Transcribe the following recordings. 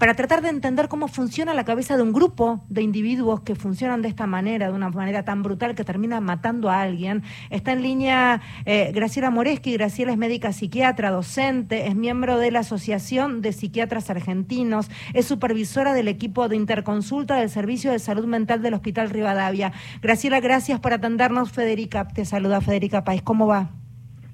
para tratar de entender cómo funciona la cabeza de un grupo de individuos que funcionan de esta manera, de una manera tan brutal que termina matando a alguien. Está en línea eh, Graciela Moreski. Graciela es médica psiquiatra, docente, es miembro de la Asociación de Psiquiatras Argentinos, es supervisora del equipo de interconsulta del Servicio de Salud Mental del Hospital Rivadavia. Graciela, gracias por atendernos. Federica, te saluda Federica País. ¿Cómo va?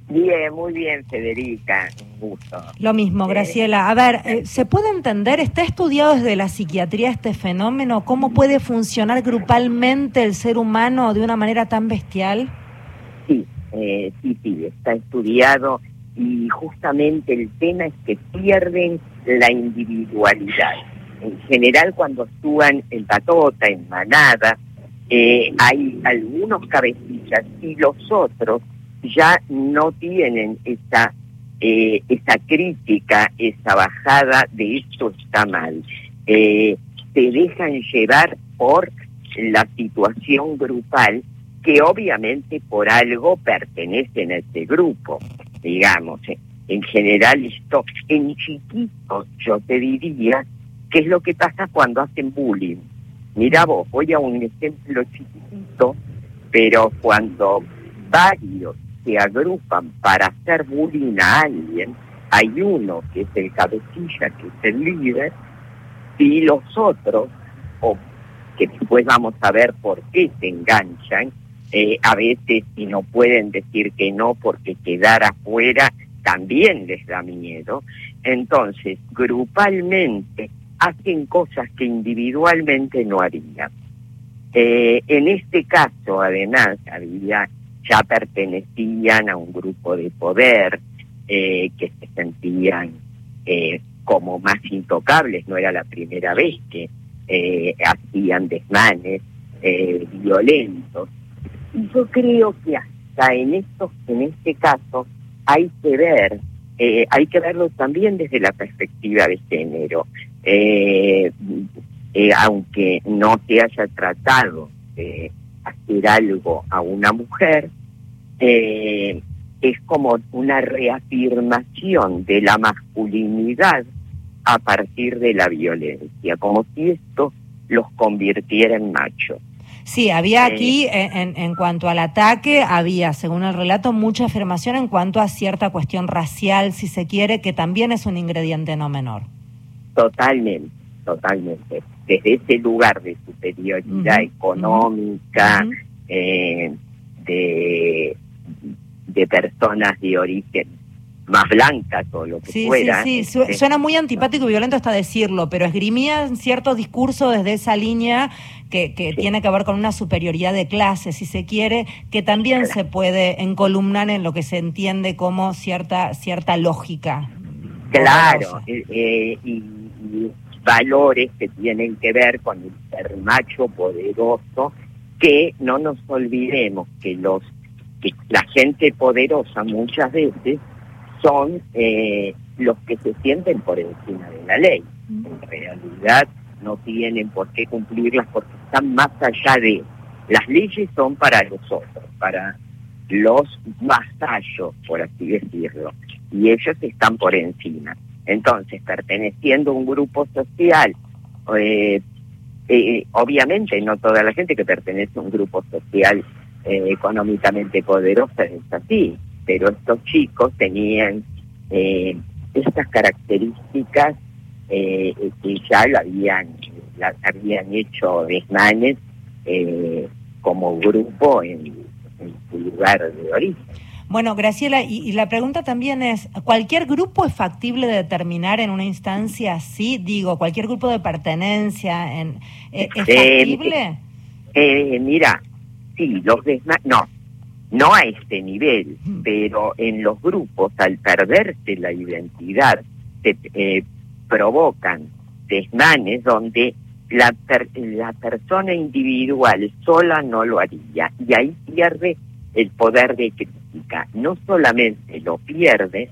Bien, muy bien, Federica, un gusto. Lo mismo, eh, Graciela. A ver, eh, ¿se puede entender, está estudiado desde la psiquiatría este fenómeno? ¿Cómo puede funcionar grupalmente el ser humano de una manera tan bestial? Sí, eh, sí, sí, está estudiado y justamente el tema es que pierden la individualidad. En general, cuando actúan en patota, en manada, hay algunos cabecillas y los otros ya no tienen esa, eh, esa crítica, esa bajada de esto está mal. Eh, se dejan llevar por la situación grupal que obviamente por algo pertenecen a ese grupo, digamos. En general esto, en chiquito yo te diría, ¿qué es lo que pasa cuando hacen bullying? Mira vos, voy a un ejemplo chiquitito, pero cuando varios se agrupan para hacer bullying a alguien, hay uno que es el cabecilla, que es el líder, y los otros, o que después vamos a ver por qué se enganchan, eh, a veces si no pueden decir que no porque quedar afuera también les da miedo. Entonces, grupalmente hacen cosas que individualmente no harían. Eh, en este caso, además, había ya pertenecían a un grupo de poder, eh, que se sentían eh, como más intocables, no era la primera vez que eh, hacían desmanes violentos. Y yo creo que hasta en estos, en este caso, hay que ver, hay que verlo también desde la perspectiva de género. aunque no se haya tratado de hacer algo a una mujer, eh, es como una reafirmación de la masculinidad a partir de la violencia, como si esto los convirtiera en machos. Sí, había eh, aquí, en, en, cuanto al ataque, había, según el relato, mucha afirmación en cuanto a cierta cuestión racial, si se quiere, que también es un ingrediente no menor. Totalmente, totalmente. Desde ese lugar de superioridad económica, eh, de de personas de origen más blancas o lo que fuera. Sí, sí, este, suena muy antipático y violento hasta decirlo, pero esgrimían cierto discurso desde esa línea que, que tiene que ver con una superioridad de clase, si se quiere, que también se puede encolumnar en lo que se entiende como cierta, cierta lógica. Claro, eh, eh, y, valores que tienen que ver con el ser macho poderoso, que no nos olvidemos que los que la gente poderosa muchas veces son eh, los que se sienten por encima de la ley. En realidad no tienen por qué cumplirlas porque están más allá de... Las leyes son para los otros, para los vasallos, por así decirlo, y ellos están por encima. Entonces, perteneciendo a un grupo social, eh, eh, obviamente no toda la gente que pertenece a un grupo social eh, económicamente poderosa es así, pero estos chicos tenían eh, estas características eh, que ya lo habían, habían hecho desmanes como grupo en, su lugar de origen. Bueno, Graciela, y, la pregunta también es, ¿cualquier grupo es factible de determinar en una instancia así? Digo, ¿cualquier grupo de pertenencia en, es factible? mira, sí, los no, no a este nivel, pero en los grupos, al perderse la identidad, se eh, provocan desmanes donde la, la persona individual sola no lo haría y ahí pierde el poder de crítica. No solamente lo pierde,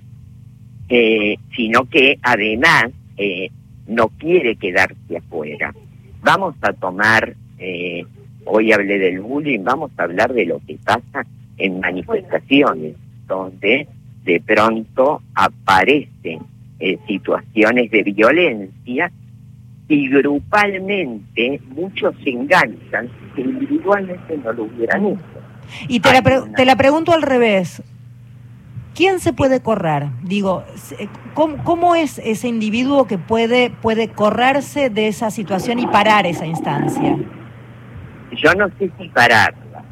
eh, sino que además eh, no quiere quedarse afuera. Vamos a tomar eh, Hoy hablé del bullying, vamos a hablar de lo que pasa en manifestaciones, donde de pronto aparecen eh, situaciones de violencia y grupalmente muchos se enganchan que individualmente no lo hubieran hecho. Y te, la, te la pregunto al revés. ¿Quién se puede correr? Digo, ¿cómo, ¿cómo, es ese individuo que puede, puede correrse de esa situación y parar esa instancia? Yo no sé si pararla.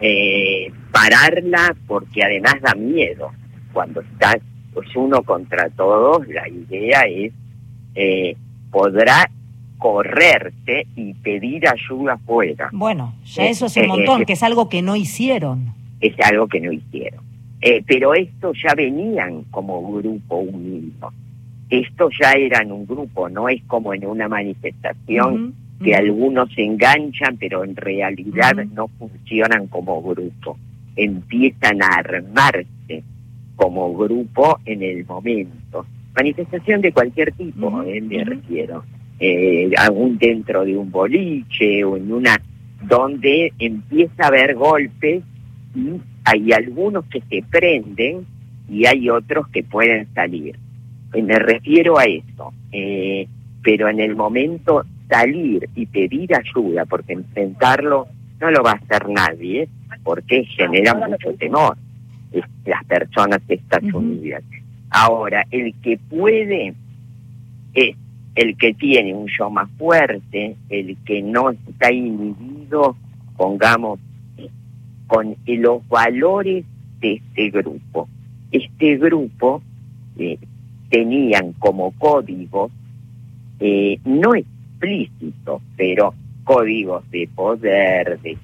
Eh, pararla porque además da miedo. Cuando estás pues uno contra todos, la idea es, eh, podrá correrse y pedir ayuda afuera. Bueno, ya eso es un montón, que es algo que no hicieron. Es algo que no hicieron. Eh, pero esto ya venían como grupo unido. Esto ya eran un grupo, no es como en una manifestación que algunos se enganchan, pero en realidad no funcionan como grupo. Empiezan a armarse como grupo en el momento. Manifestación de cualquier tipo, eh, me refiero. Eh, aún dentro de un boliche o en una donde empieza a haber golpes y hay algunos que se prenden y hay otros que pueden salir. Eh, me refiero a eso. Eh, pero en el momento salir y pedir ayuda, porque enfrentarlo no lo va a hacer nadie, porque genera mucho temor las personas estas unidas. Ahora, el que puede es el que tiene un yo más fuerte, el que no está inhibido, pongamos con los valores de este grupo. Este grupo eh, tenían como códigos, eh, no explícitos, pero códigos de poder, de,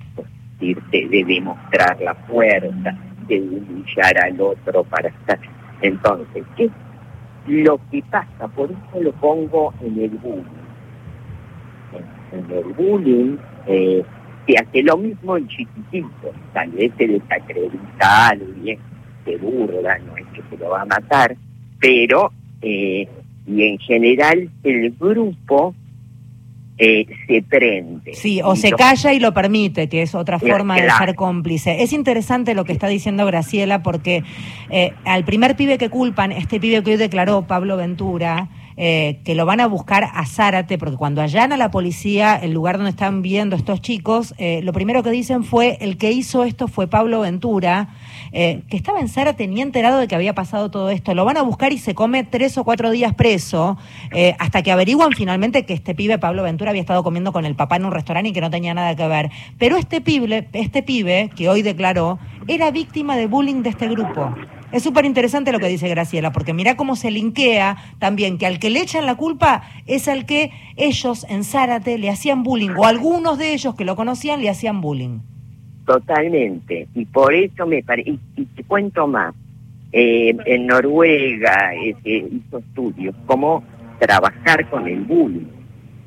de demostrar la fuerza, de humillar al otro para estar. Entonces, ¿qué lo que pasa? Por eso lo pongo en el bullying. En, el bullying, eh, se hace lo mismo en chiquititos, tal vez se desacredita a alguien, se burla, no es que se lo va a matar, pero, eh, y en general el grupo eh, se prende. Sí, o se calla y lo permite, que es otra forma de ser cómplice. Es interesante lo que está diciendo Graciela, porque eh, al primer pibe que culpan, este pibe que hoy declaró Pablo Ventura, eh, que lo van a buscar a Zárate, porque cuando allana la policía el lugar donde están viendo estos chicos, eh, lo primero que dicen fue, el que hizo esto fue Pablo Ventura, eh, que estaba en Zárate ni enterado de que había pasado todo esto. Lo van a buscar y se come tres o cuatro días preso, hasta que averiguan finalmente que este pibe, Pablo Ventura, había estado comiendo con el papá en un restaurante y que no tenía nada que ver. Pero este pibe, este pibe que hoy declaró, era víctima de bullying de este grupo. Es súper interesante lo que dice Graciela, porque mira cómo se linkea también que al que le echan la culpa es al que ellos en Zárate le hacían bullying, o algunos de ellos que lo conocían le hacían bullying. Totalmente, y por eso me parece, y, te cuento más, eh, en Noruega eh, hizo estudios cómo trabajar con el bullying,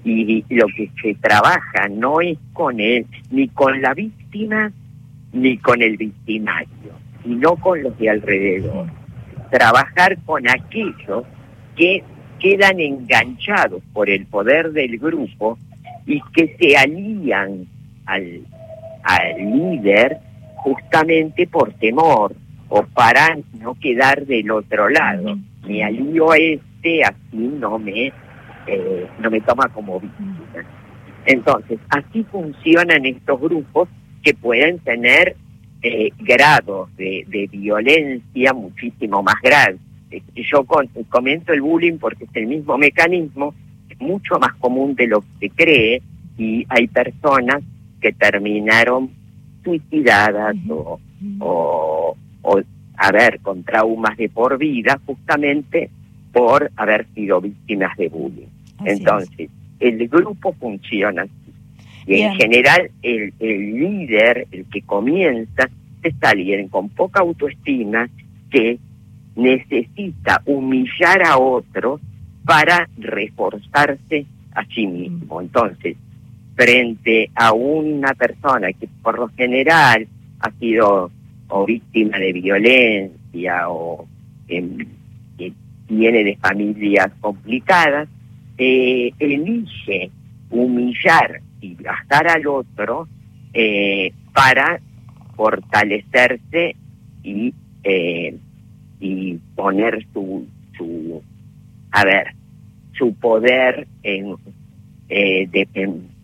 y lo que se trabaja no es con él, ni con la víctima, ni con el victimario y no con los de alrededor. Trabajar con aquellos que quedan enganchados por el poder del grupo y que se alían al, al líder justamente por temor o para no quedar del otro lado. Me alío a este, así no me, eh, no me toma como víctima. Entonces, así funcionan estos grupos que pueden tener eh, grados de, violencia muchísimo más graves. Eh, yo con, comento el bullying porque es el mismo mecanismo, es mucho más común de lo que se cree y hay personas que terminaron suicidadas o, o, a ver, con traumas de por vida justamente por haber sido víctimas de bullying. Entonces, el grupo funciona y en general el, el líder, el que comienza, es alguien con poca autoestima que necesita humillar a otro para reforzarse a sí mismo. Entonces, frente a una persona que por lo general ha sido o víctima de violencia o que viene de familias complicadas, eh, elige humillar y gastar al otro eh, para fortalecerse y eh, y poner su su a ver su poder en, eh, de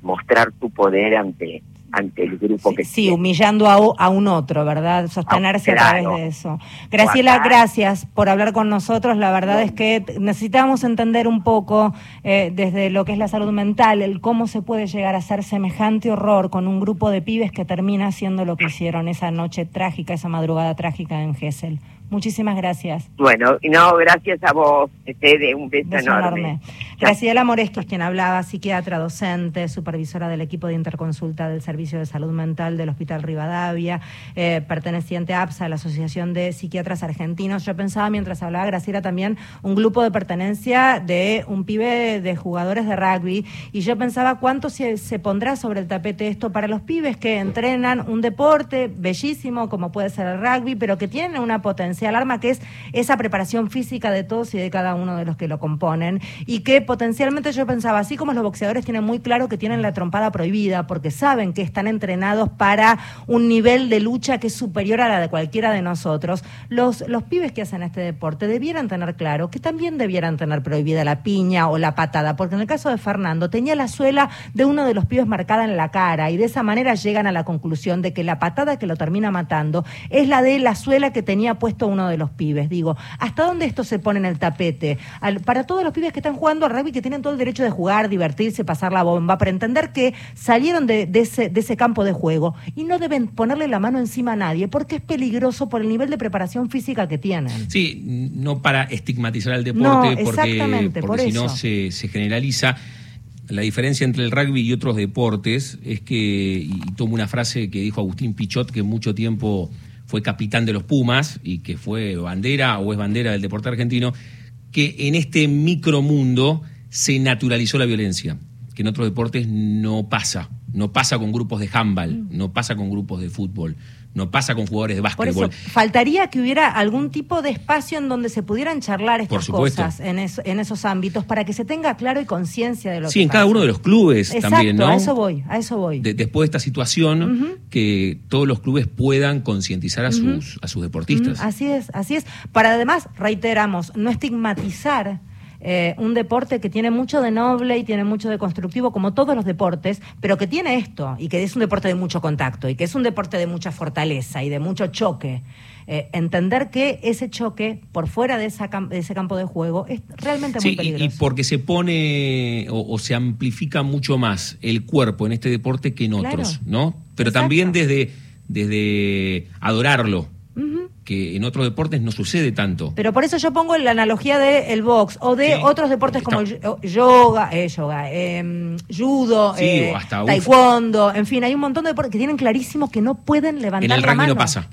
mostrar tu poder ante ante el grupo que sí humillando a, a, un otro verdad sostenerse a través de eso. Graciela gracias por hablar con nosotros. La verdad es que necesitamos entender un poco eh, desde lo que es la salud mental el cómo se puede llegar a hacer semejante horror con un grupo de pibes que termina haciendo lo que hicieron esa noche trágica esa madrugada trágica en Gessel Muchísimas gracias. Bueno, no, gracias a vos, de un beso, enorme. Graciela Moresco es quien hablaba, psiquiatra, docente, supervisora del equipo de interconsulta del Servicio de Salud Mental del Hospital Rivadavia, eh, perteneciente a APSA, la Asociación de Psiquiatras Argentinos. Yo pensaba mientras hablaba Graciela también un grupo de pertenencia de un pibe de jugadores de rugby y yo pensaba cuánto se, se pondrá sobre el tapete esto para los pibes que entrenan un deporte bellísimo como puede ser el rugby, pero que tiene una potencia alarma, que es esa preparación física de todos y de cada uno de los que lo componen, y que potencialmente yo pensaba, así como los boxeadores tienen muy claro que tienen la trompada prohibida, porque saben que están entrenados para un nivel de lucha que es superior a la de cualquiera de nosotros, los, los pibes que hacen este deporte debieran tener claro que también debieran tener prohibida la piña o la patada, porque en el caso de Fernando tenía la suela de uno de los pibes marcada en la cara y de esa manera llegan a la conclusión de que la patada que lo termina matando es la de la suela que tenía puesto uno de los pibes. Digo, ¿hasta dónde esto se pone en el tapete? para todos los pibes que están jugando al rugby, que tienen todo el derecho de jugar, divertirse, pasar la bomba, para entender que salieron de, ese, de ese campo de juego y no deben ponerle la mano encima a nadie, porque es peligroso por el nivel de preparación física que tienen. Sí, no para estigmatizar al deporte, porque, porque si no se, se generaliza la diferencia entre el rugby y otros deportes es que, y tomo una frase que dijo Agustín Pichot, que mucho tiempo fue capitán de los Pumas y que fue bandera o es bandera del deporte argentino, que en este micromundo se naturalizó la violencia, que en otros deportes no pasa, no pasa con grupos de handball, mm. no pasa con grupos de fútbol, no pasa con jugadores de básquetbol. faltaría que hubiera algún tipo de espacio en donde se pudieran charlar estas cosas en, en, esos ámbitos para que se tenga claro y conciencia de lo que Sí, en cada uno de los clubes también, ¿no? a eso voy, a eso voy. después de esta situación, que todos los clubes puedan concientizar a, sus, a sus deportistas. Así es, así es. Para además, reiteramos, no estigmatizar eh, un deporte que tiene mucho de noble y tiene mucho de constructivo, como todos los deportes, pero que tiene esto, y que es un deporte de mucho contacto, y que es un deporte de mucha fortaleza y de mucho choque. Eh, entender que ese choque por fuera de, esa de, ese campo de juego es realmente muy peligroso. Y, porque se pone o, se amplifica mucho más el cuerpo en este deporte que en otros, ¿no? Pero también desde, desde adorarlo que en otros deportes no sucede tanto. Pero por eso yo pongo la analogía del el box o de otros deportes como el yoga, eh, yoga em, judo, eh, taekwondo, en fin, hay un montón de deportes que tienen clarísimo que no pueden levantar en el la no pasa.